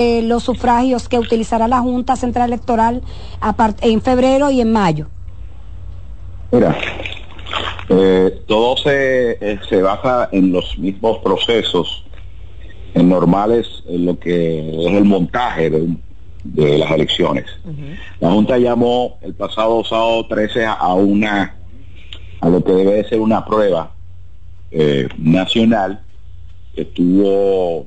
eh, los sufragios que utilizará la Junta Central Electoral en febrero y en mayo? Mira, eh, todo se, eh, se basa en los mismos procesos en normales en lo que es el montaje de, las elecciones. La Junta llamó el pasado sábado 13 a una a lo que debe ser una prueba nacional que estuvo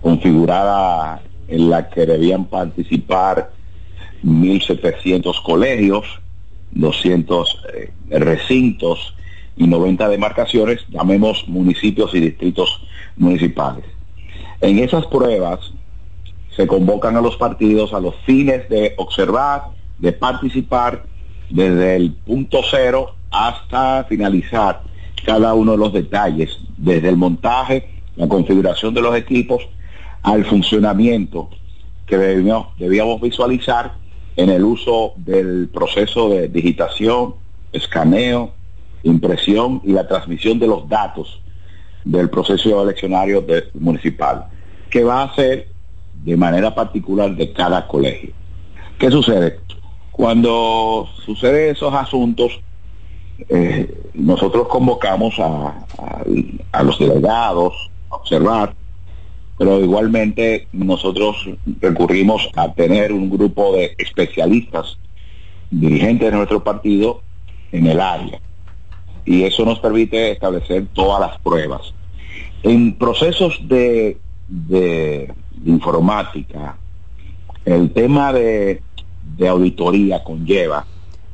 configurada en la que debían participar 1.700 colegios, 200 eh, recintos y 90 demarcaciones, llamemos municipios y distritos municipales. En esas pruebas se convocan a los partidos a los fines de observar, de participar desde el punto cero hasta finalizar cada uno de los detalles, desde el montaje, la configuración de los equipos, al funcionamiento que debíamos, visualizar en el uso del proceso de digitación, escaneo, impresión y la transmisión de los datos del proceso eleccionario municipal, que va a ser de manera particular de cada colegio. ¿Qué sucede? Cuando suceden esos asuntos, eh, nosotros convocamos a los delegados a observar pero igualmente nosotros recurrimos a tener un grupo de especialistas, dirigentes de nuestro partido en el área. Y eso nos permite establecer todas las pruebas. En procesos de, informática, el tema de, de, auditoría conlleva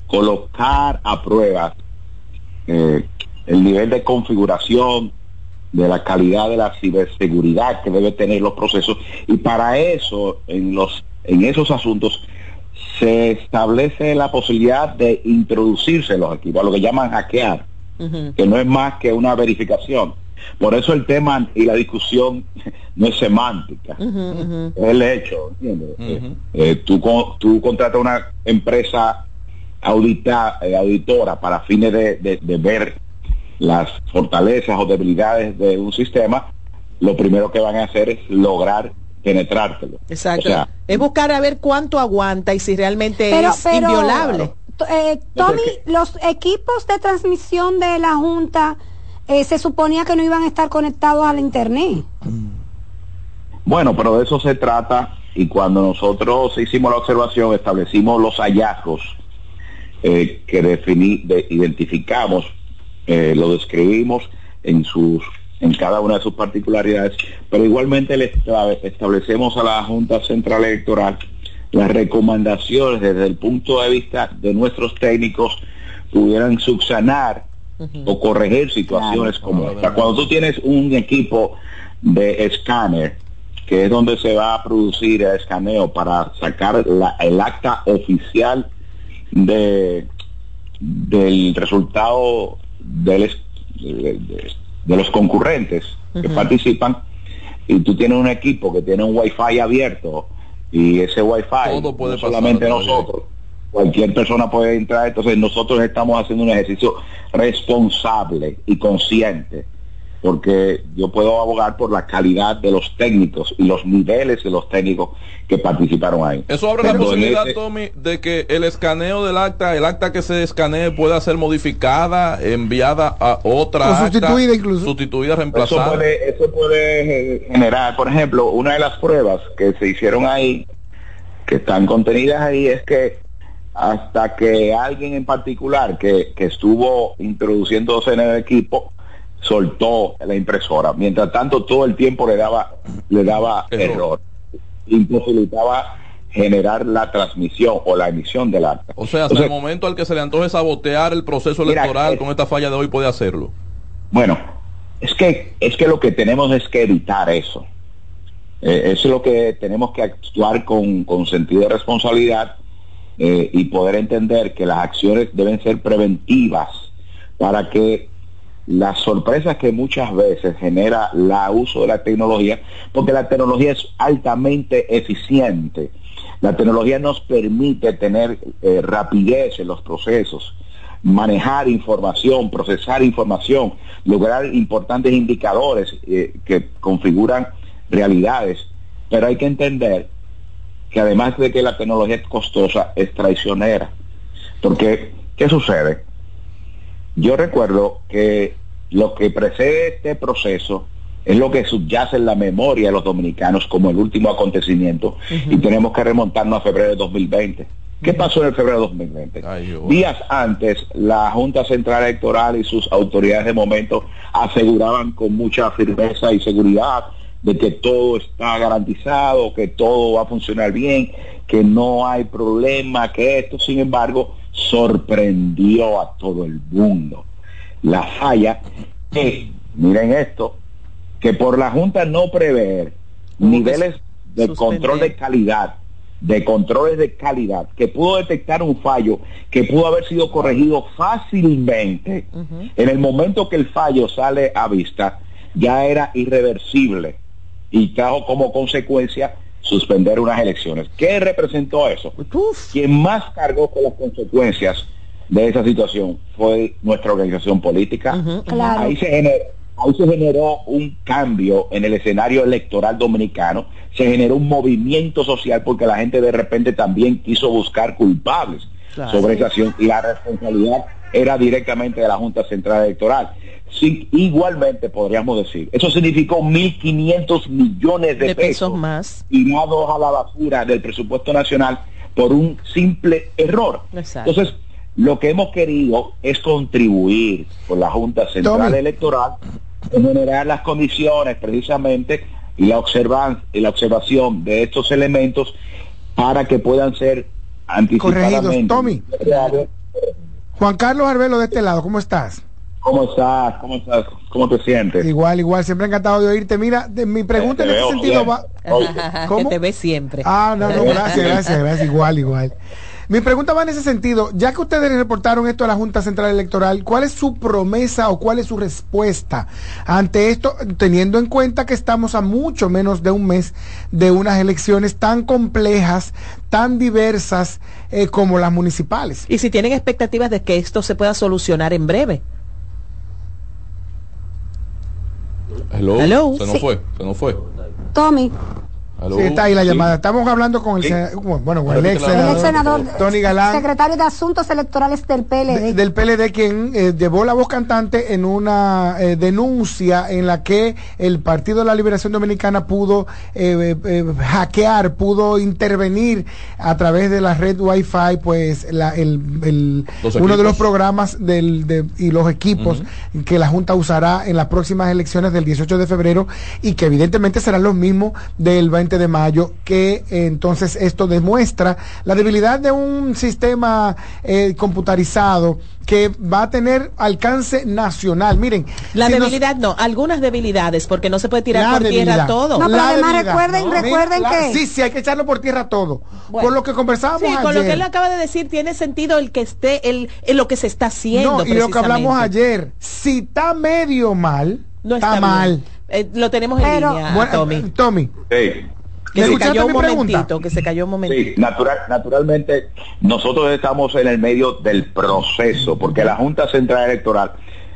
colocar a prueba eh, el nivel de configuración de la calidad de la ciberseguridad que debe tener los procesos. Y para eso en los en esos asuntos se establece la posibilidad de introducirse los equipos, lo que llaman hackear, que no es más que una verificación. Por eso el tema y la discusión no es semántica, es el hecho. Eh, eh, tú, tú contratas una empresa audita, eh, auditora para fines de, de ver las fortalezas o debilidades de un sistema, lo primero que van a hacer es lograr penetrártelo. Exacto. es buscar a ver cuánto aguanta y si realmente es inviolable. Eh, Tommy, los equipos de transmisión de la Junta eh, se suponía que no iban a estar conectados al Internet. Bueno, pero de eso se trata y cuando nosotros hicimos la observación establecimos los hallazgos eh, que definí, identificamos eh, lo describimos en sus en cada una de sus particularidades, pero igualmente le establecemos a la Junta Central Electoral las recomendaciones desde el punto de vista de nuestros técnicos pudieran subsanar o corregir situaciones como esta. Cuando tú tienes un equipo de escáner, que es donde se va a producir el escaneo para sacar el acta oficial de del resultado de, los concurrentes que participan y tú tienes un equipo que tiene un wifi abierto y ese wifi no puede solamente nosotros. Cualquier persona puede entrar entonces nosotros estamos haciendo un ejercicio responsable y consciente porque yo puedo abogar por la calidad de los técnicos y los niveles de los técnicos que participaron ahí. Eso abre la posibilidad, Tommy, de que el escaneo del acta, el acta que se escanee pueda ser modificada, enviada a otra o sustituida incluso. Sustituida, reemplazada. Eso puede, eso puede generar, por ejemplo, una de las pruebas que se hicieron ahí, que están contenidas ahí, es que hasta que alguien en particular que, que estuvo introduciéndose en el equipo, soltó la impresora. Mientras tanto, todo el tiempo le daba, le daba error. Imposibilitaba generar la transmisión o la emisión del acta. O sea, hasta el momento al que se le antoje sabotear el proceso electoral con esta falla de hoy puede hacerlo. Bueno, es que, es que lo que tenemos es que evitar eso. Eh, eso es lo que tenemos que actuar con, con sentido de responsabilidad eh, y poder entender que las acciones deben ser preventivas para que las sorpresas que muchas veces genera la uso de la tecnología, porque la tecnología es altamente eficiente. La tecnología nos permite tener eh, rapidez en los procesos, manejar información, procesar información, lograr importantes indicadores eh, que configuran realidades, pero hay que entender que además de que la tecnología es costosa, es traicionera. Porque, ¿qué sucede? Yo recuerdo que lo que precede este proceso es lo que subyace en la memoria de los dominicanos como el último acontecimiento y tenemos que remontarnos a febrero de 2020. ¿Qué pasó en el febrero de 2020? Días antes, la Junta Central Electoral y sus autoridades de momento aseguraban con mucha firmeza y seguridad de que todo está garantizado, que todo va a funcionar bien, que no hay problema, que esto, sin embargo, sorprendió a todo el mundo. La falla es, miren esto, que por la Junta no prever niveles de control de calidad, de controles de calidad, que pudo detectar un fallo que pudo haber sido corregido fácilmente, en el momento que el fallo sale a vista, ya era irreversible y trajo como consecuencia suspender unas elecciones. ¿Qué representó eso? Quien más cargó con las consecuencias de esa situación fue nuestra organización política. ahí, se generó, ahí se generó un cambio en el escenario electoral dominicano, se generó un movimiento social porque la gente de repente también quiso buscar culpables sobre esa acción. Y la responsabilidad era directamente de la Junta Central Electoral. Sí, igualmente podríamos decir, eso significó 1.500 millones de, pesos, más tirados a la basura del presupuesto nacional por un simple error. Entonces, lo que hemos querido es contribuir con la Junta Central Electoral en generar las condiciones precisamente y la, observan, y la observación de estos elementos para que puedan ser anticipadamente. Tommy. Juan Carlos Arbelo de este lado, ¿cómo estás? ¿Cómo estás? ¿Cómo estás? ¿Cómo te sientes? Igual, igual, siempre encantado de oírte. Mira, de, mi pregunta en este sentido va... ¿Cómo? Que te ves siempre. Ah, no, no, gracias, gracias, gracias, igual, igual. Mi pregunta va en ese sentido, ya que ustedes reportaron esto a la Junta Central Electoral, ¿cuál es su promesa o cuál es su respuesta ante esto, teniendo en cuenta que estamos a mucho menos de un mes de unas elecciones tan complejas, tan diversas eh, como las municipales? Y si tienen expectativas de que esto se pueda solucionar en breve. Hello. Se nos fue, se nos fue. Tommy. Sí, está ahí la llamada. Estamos hablando con el, bueno, con el ex senador, Tony Galán, secretario de Asuntos Electorales del PLD. del PLD, quien eh, llevó la voz cantante en una eh, denuncia en la que el Partido de la Liberación Dominicana pudo eh, hackear, pudo intervenir a través de la red Wi-Fi, pues la, el, uno de los programas del, de, y los equipos que la Junta usará en las próximas elecciones del 18 de febrero y que evidentemente serán los mismos del 20 de mayo, que entonces esto demuestra la debilidad de un sistema eh, computarizado que va a tener alcance nacional. Miren, la debilidad no, algunas debilidades, porque no se puede tirar por tierra todo. No, pero además recuerden, recuerden que sí, sí hay que echarlo por tierra todo. por lo que conversábamos sí, con lo que él acaba de decir tiene sentido el que esté el, en lo que se está haciendo. No, y lo que hablamos ayer, si está medio mal, no está, mal. Eh, lo tenemos en línea, Tommy. Eh, Tommy. Que se cayó un momentito, que se cayó un momentito. Sí, natural, naturalmente nosotros estamos en el medio del proceso, porque la Junta Central Electoral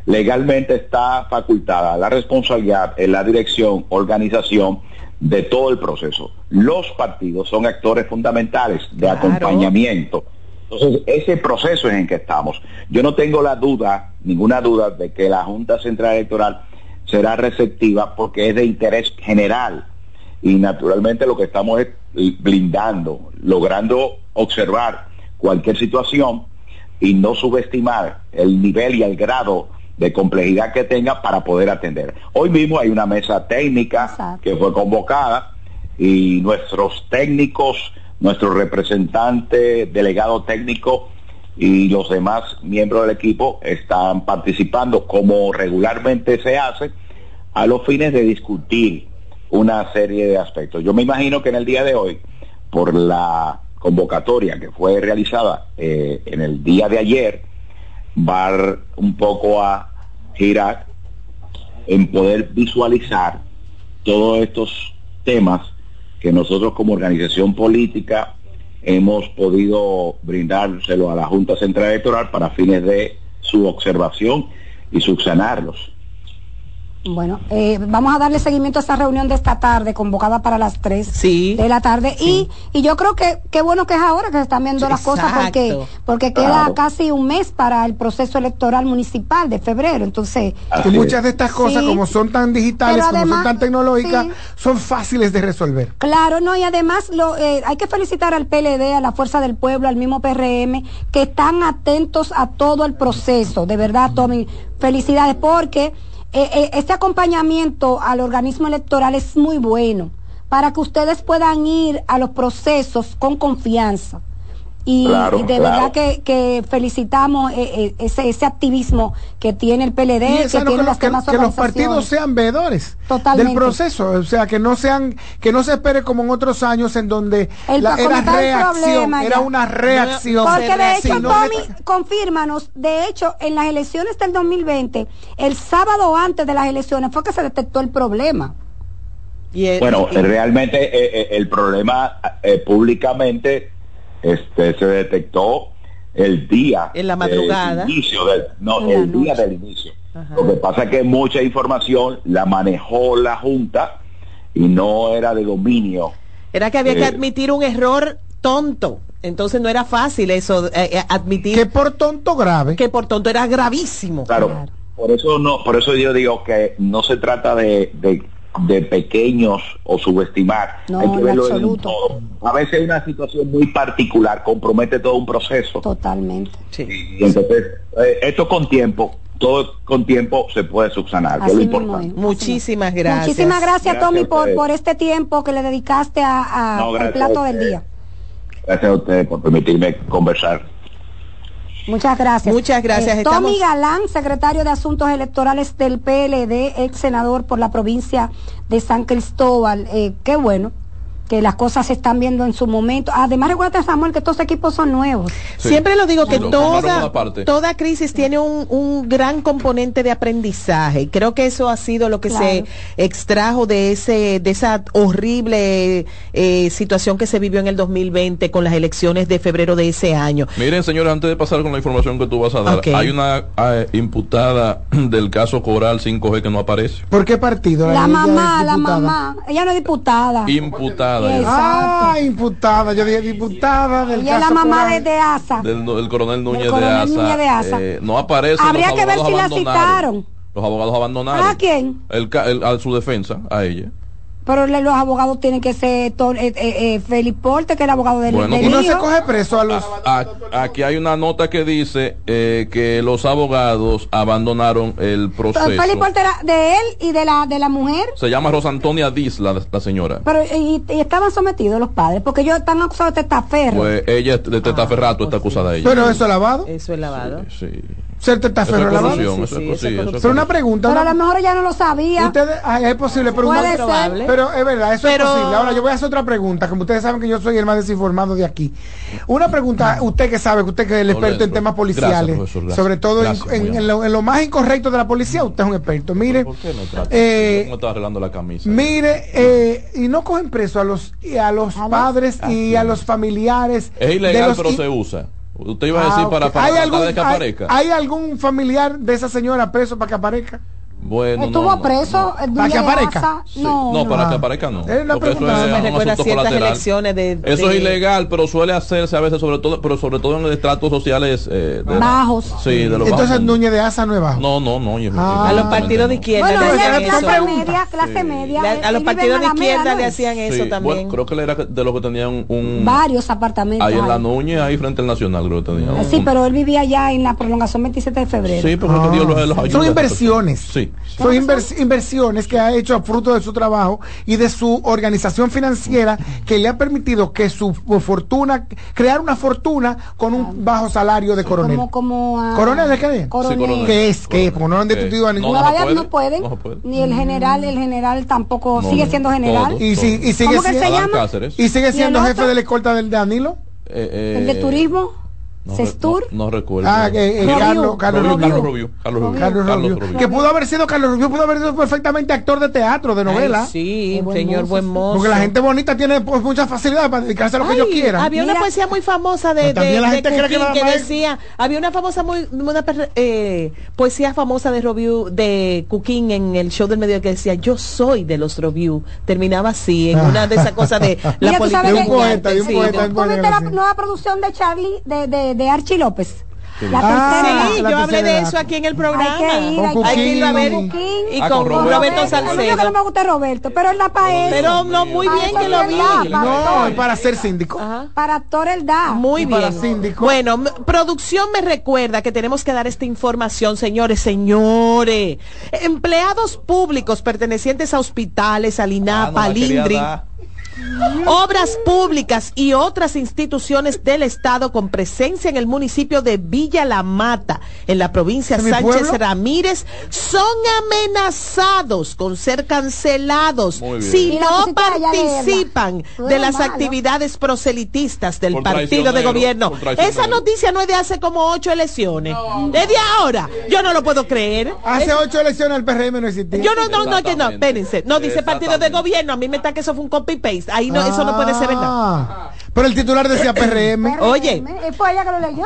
legalmente está facultada la responsabilidad en la dirección, organización de todo el proceso. Los partidos son actores fundamentales de acompañamiento. Entonces, ese proceso es en que estamos. Yo no tengo la duda, ninguna duda, de que la Junta Central Electoral será receptiva porque es de interés general y naturalmente lo que estamos es blindando, logrando observar cualquier situación y no subestimar el nivel y el grado de complejidad que tenga para poder atender. Hoy mismo hay una mesa técnica que fue convocada y nuestros técnicos, nuestro representante, delegado técnico y los demás miembros del equipo están participando como regularmente se hace a los fines de discutir una serie de aspectos. Yo me imagino que en el día de hoy, por la convocatoria que fue realizada eh, en el día de ayer, va un poco a girar en poder visualizar todos estos temas que nosotros como organización política hemos podido brindárselo a la Junta Central Electoral para fines de su observación y subsanarlos. Bueno, eh, vamos a darle seguimiento a esta reunión de esta tarde, convocada para las 3 de la tarde. Y, y yo creo que qué bueno que es ahora que se están viendo las cosas porque, porque queda casi un mes para el proceso electoral municipal de febrero. Entonces, y muchas de estas cosas, como son tan digitales, como son tan tecnológicas, son fáciles de resolver. Claro, no, y además lo, eh, hay que felicitar al PLD, a la Fuerza del Pueblo, al mismo PRM, que están atentos a todo el proceso. De verdad, Tommy, felicidades, porque eh, eh, este acompañamiento al organismo electoral es muy bueno para que ustedes puedan ir a los procesos con confianza. Y, de verdad que, felicitamos eh, ese, ese activismo que tiene el PLD, que tiene los, que, los partidos sean veedores del proceso, o sea, que no sean, que no se espere como en otros años en donde la, era reacción, era una reacción. Porque de hecho, Tommy, confírmanos, de hecho, en las elecciones del 2020, el sábado antes de las elecciones fue que se detectó el problema. bueno, realmente eh, eh, el problema públicamente este, se detectó el día en la madrugada. del inicio del, no el día del inicio. Lo que pasa es que mucha información la manejó la junta y no era de dominio. Era que había que eh, admitir un error tonto. Entonces no era fácil eso eh, eh, admitir que por tonto grave. que por tonto era gravísimo. Claro, por eso no por eso yo digo que no se trata de de pequeños o subestimar. hay que verlo en todo. A veces una situación muy particular compromete todo un proceso. Totalmente. Y, entonces, eh, esto con tiempo, todo con tiempo se puede subsanar. Muchísimas gracias. Muchísimas gracias, Tommy, por, por este tiempo que le dedicaste a, al plato del día. Gracias a ustedes por permitirme conversar. Muchas gracias. Muchas gracias. Eh, Tommy Galán, secretario de Asuntos Electorales del PLD, ex senador por la provincia de San Cristóbal. Eh, qué bueno que las cosas se están viendo en su momento. Además, recuerda, Samuel, que estos equipos son nuevos. Siempre lo digo que toda, toda crisis tiene un, un, gran componente de aprendizaje. Creo que eso ha sido lo que se extrajo de ese de esa horrible eh, situación que se vivió en el 2020 con las elecciones de febrero de ese año. Miren, señores, antes de pasar con la información que tú vas a dar, hay una eh, imputada del caso Coral 5G que no aparece. ¿Por qué partido? La, mamá, la mamá. Ella no es diputada. Imputada Ah, imputada. Yo dije diputada del Y es la mamá de, de, ASA. Del, coronel Núñez de ASA. Eh, no aparece. Habría que ver si la citaron. Los abogados abandonaron. ¿A quién? El, a su defensa, a ella. Pero los abogados tienen que ser eh, eh, eh, Felipe Porte, que es el abogado del, bueno, Y no se coge preso a los... aquí hay una nota que dice eh, que los abogados abandonaron el proceso. Felipe Porte era de él y de la de la mujer. Se llama Rosa Antonia Diz, la, señora. Pero y, estaban sometidos los padres, porque ellos están acusados de testaferro. Pues ella de testaferrato está acusada ella. Pero eso es lavado. Eso es lavado. sí. Ser testaferro es Pero una pregunta. Pero a lo mejor ella no lo sabía. Ustedes, es posible, pero, Puede pero es verdad, eso es posible. Ahora yo voy a hacer otra pregunta, como ustedes saben que yo soy el más desinformado de aquí. Una pregunta, usted que sabe, usted que es el experto en temas policiales, sobre todo en, lo, más incorrecto de la policía, usted es un experto. Mire, ¿Por qué no eh, arreglando la camisa? Mire, eh, y no cogen preso a los a los padres y a los familiares. Es ilegal, pero se usa. Usted iba a decir ah, para, para ¿Hay algún, que aparezca. ¿Hay algún familiar de esa señora preso para que aparezca? Bueno, estuvo preso para que aparezca. No, no, para que aparezca no. Es eso me recuerda ciertas elecciones de, Eso es ilegal, pero suele hacerse a veces sobre todo, pero sobre todo en estratos sociales eh, bajos. Sí, de los Entonces Núñez de Asa no es bajo. No, no, no. Ah. a los partidos de izquierda bueno, le hacían clase media, clase media. a los partidos de izquierda le hacían eso también. creo que él era de los que tenían un varios apartamentos. Ahí en la Núñez, ahí frente al Nacional creo que tenía. Sí, pero él vivía allá en la prolongación 27 de febrero. Sí, porque Dios los ayuda. Son inversiones. Sí. Son inversiones inversiones que ha hecho a fruto de su trabajo y de su organización financiera que le ha permitido que su fortuna, crear una fortuna con un bajo salario de coronel. Como, ¿Coronel de qué? Coronel. ¿Qué es? ¿Qué? Porque no han destituido a ningún. No, pueden. Ni el general, el general tampoco sigue siendo general. y, si, y sigue ¿Cómo que se llama? Y sigue siendo jefe de la escolta del Danilo. Eh, ¿El de turismo? Sestur. No, recuerdo. Ah, que, eh, Carlos, Carlos Rubio. Carlos Rubio. Que pudo haber sido Carlos Rubio, pudo haber sido perfectamente actor de teatro, de novela. sí, señor buen mozo. Porque la gente bonita tiene pues, mucha facilidad para dedicarse a lo que ellos quieran. Había una poesía muy famosa de, de, la gente que, que, decía, había una famosa muy una eh, poesía famosa de Rubio de Cooking en el show del medio que decía, "Yo soy de los Rubio." Terminaba así en una de esas cosas de la política. Un poeta, un poeta, la nueva producción de Charlie de, de, Archie López? La ah, sí, yo hablé de eso aquí en el programa. Hay que ir, hay, que ir a ver. Y ah, con, Roberto, Salcedo. que no me gusta Roberto, pero él da para Pero no, muy bien que lo vi. No, para ser síndico. Para actor él da. Muy bien. Para síndico. Bueno, producción me recuerda que tenemos que dar esta información, señores, señores. Empleados públicos pertenecientes a hospitales, al INAPA, al INDRI Obras públicas y otras instituciones del Estado con presencia en el municipio de Villa La Mata, en la provincia Sánchez Ramírez, son amenazados con ser cancelados si no participan de las actividades proselitistas del partido de gobierno. Esa noticia no es de hace como ocho elecciones. Desde ahora, yo no lo puedo creer. Hace ocho elecciones el PRM no existía. Yo no, no, no, que no, espérense. No dice partido de gobierno, a mí me está que eso fue un copy-paste ahí no, eso no puede ser verdad. Ah. Pero el titular decía PRM. Oye.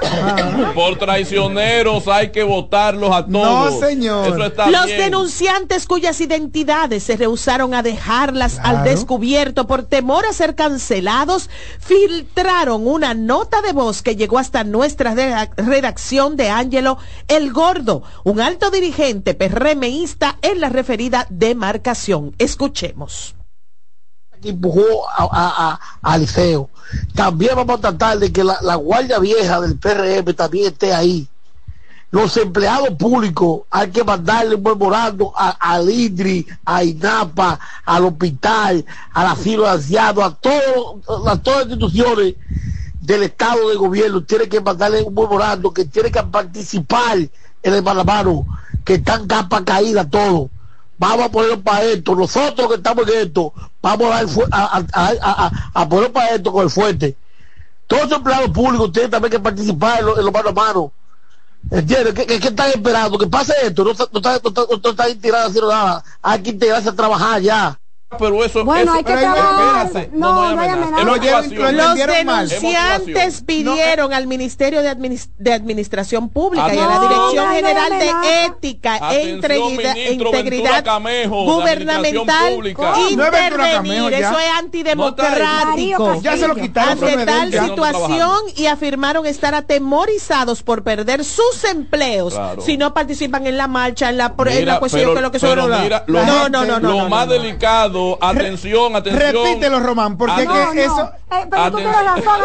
Ah. Por traicioneros hay que votarlos a todos. No, señor. Los denunciantes cuyas identidades se rehusaron a dejarlas al descubierto por temor a ser cancelados, filtraron una nota de voz que llegó hasta nuestra redacción de Ángelo El Gordo, un alto dirigente PRMista en la referida demarcación. Escuchemos que empujó a, a, Liceo. También vamos a tratar de que la, guardia vieja del PRM también esté ahí. Los empleados públicos hay que mandarle un memorando al IDRI, a INAPA, al hospital, al asilo de a, todos, a todas las instituciones del Estado de gobierno. Tiene que mandarle un memorando que tiene que participar en el malamaro, que están capa caída todo vamos a ponerlo para esto, nosotros que estamos en esto, vamos a, a, ponerlo para esto con el fuerte. Todos los empleados públicos tienen también que participar en, los mano a mano. ¿Entiendes? ¿Qué, qué, están esperando? Que pase esto, no, no, no, no, están integrados haciendo nada. Hay que integrarse a trabajar ya pero eso, bueno, hay que no, no, hay amenaza. Los denunciantes pidieron al Ministerio de, Administración Pública y a la Dirección General de Ética e Integridad, Gubernamental intervenir. Eso es antidemocrático. Ya se lo quitaron. Ante tal situación y afirmaron estar atemorizados por perder sus empleos si no participan en la marcha, en la, en la cuestión que lo que son. No, no, no, no. Lo más delicado atención, atención. Repítelo, Román, porque ah, que eso. Eh, pero tú tienes razón,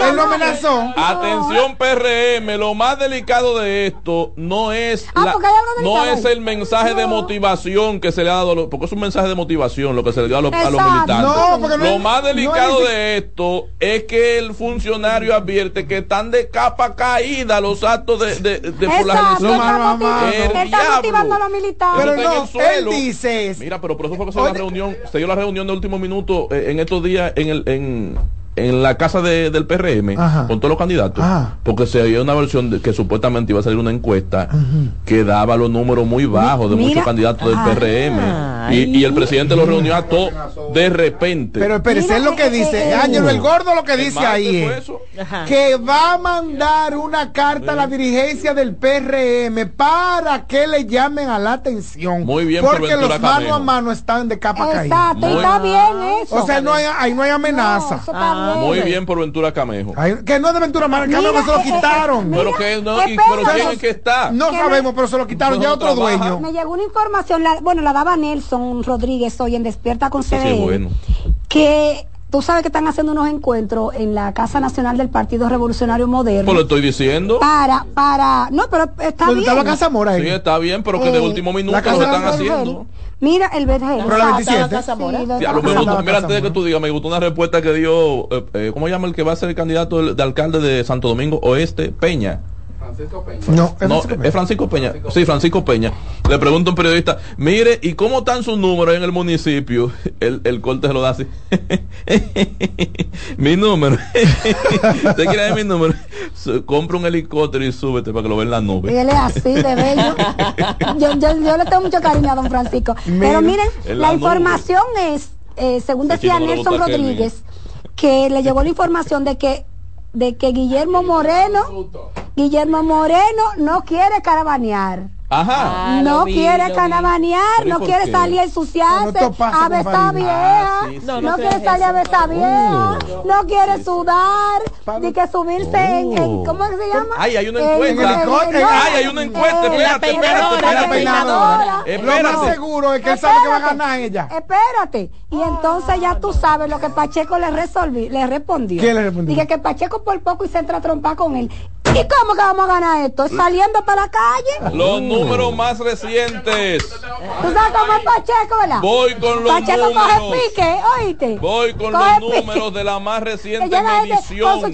él no amenazó. Atención, PRM, lo más delicado de esto no es, ah, no es el mensaje de motivación que se le ha dado, porque es un mensaje de motivación lo que se le dio a, los, militantes. lo más delicado de esto es que el funcionario advierte que están de capa caída los actos de, de, de por la Está motivando a los militares. Pero no, él dice. Mira, pero por eso fue que se dio la reunión, se dio la reunión de último minuto eh, en estos días en el en en la casa de, del PRM con todos los candidatos, porque se había una versión de que supuestamente iba a salir una encuesta que daba los números muy bajos de muchos candidatos del PRM y, el presidente lo reunió a todos de repente. Pero espérese, es lo que dice, Ángel el Gordo lo que dice ahí que va a mandar una carta a la dirigencia del PRM para que le llamen a la atención. Muy bien, porque los mano a mano están de capa caída. está bien eso. O sea, no hay, ahí no hay amenaza. Muy bien por Ventura Camejo. que no es de Ventura Camejo, se lo quitaron. pero que no, pero quién es que está. No sabemos, pero se lo quitaron ya otro dueño. Me llegó una información, bueno, la daba Nelson Rodríguez hoy en Despierta con CDN, que Tú sabes que están haciendo unos encuentros en la Casa Nacional del Partido Revolucionario Moderno. Pues lo estoy diciendo. Para, para, no, pero está bien. Está la Casa Mora Sí, está bien, pero que de eh, último minuto lo están haciendo. Mira, el Vergel. Pero la 27. Sí, a lo mejor, mira, antes de que tú digas, me gustó una respuesta que dio, eh, eh, ¿cómo llama el que va a ser el candidato de, alcalde de Santo Domingo Oeste? Peña. Francisco Peña. No, es, Francisco Peña. Sí, Francisco Peña. Le pregunta un periodista, mire, ¿y cómo están sus números en el municipio? El, el corte se lo da así. mi número. ¿Usted quiere ver mi número? Compra un helicóptero y súbete para que lo vean la nube. Y él es así de bello. yo, yo, le tengo mucho cariño a don Francisco. Pero miren, la, información es, eh, según decía Nelson Rodríguez, que le llegó la información de que de que Guillermo Moreno, Guillermo Moreno no quiere caravanear. Ajá. Ah, no quiere caravanear, no quiere salir a ensuciarse, a besar vieja, ah, no, quiere salir a besar vieja, no quiere sudar, ni que subirse en, oh. ¿cómo se llama? Ay, hay una encuesta. Ay, hay una encuesta, espérate, espérate, espérate. Lo más seguro es que él sabe que va a ganar ella. Espérate. Y entonces ya tú sabes lo que Pacheco le resolví, le respondió. ¿Qué le respondió? Dije que Pacheco por poco y se entra a trompar con él. ¿Y cómo que vamos a ganar esto? ¿Saliendo para la calle? Los números más recientes. ¿Tú sabes cómo es Pacheco, verdad? Voy con los Pacheco números. coge pique, oíste. Voy con los números de la más reciente medición.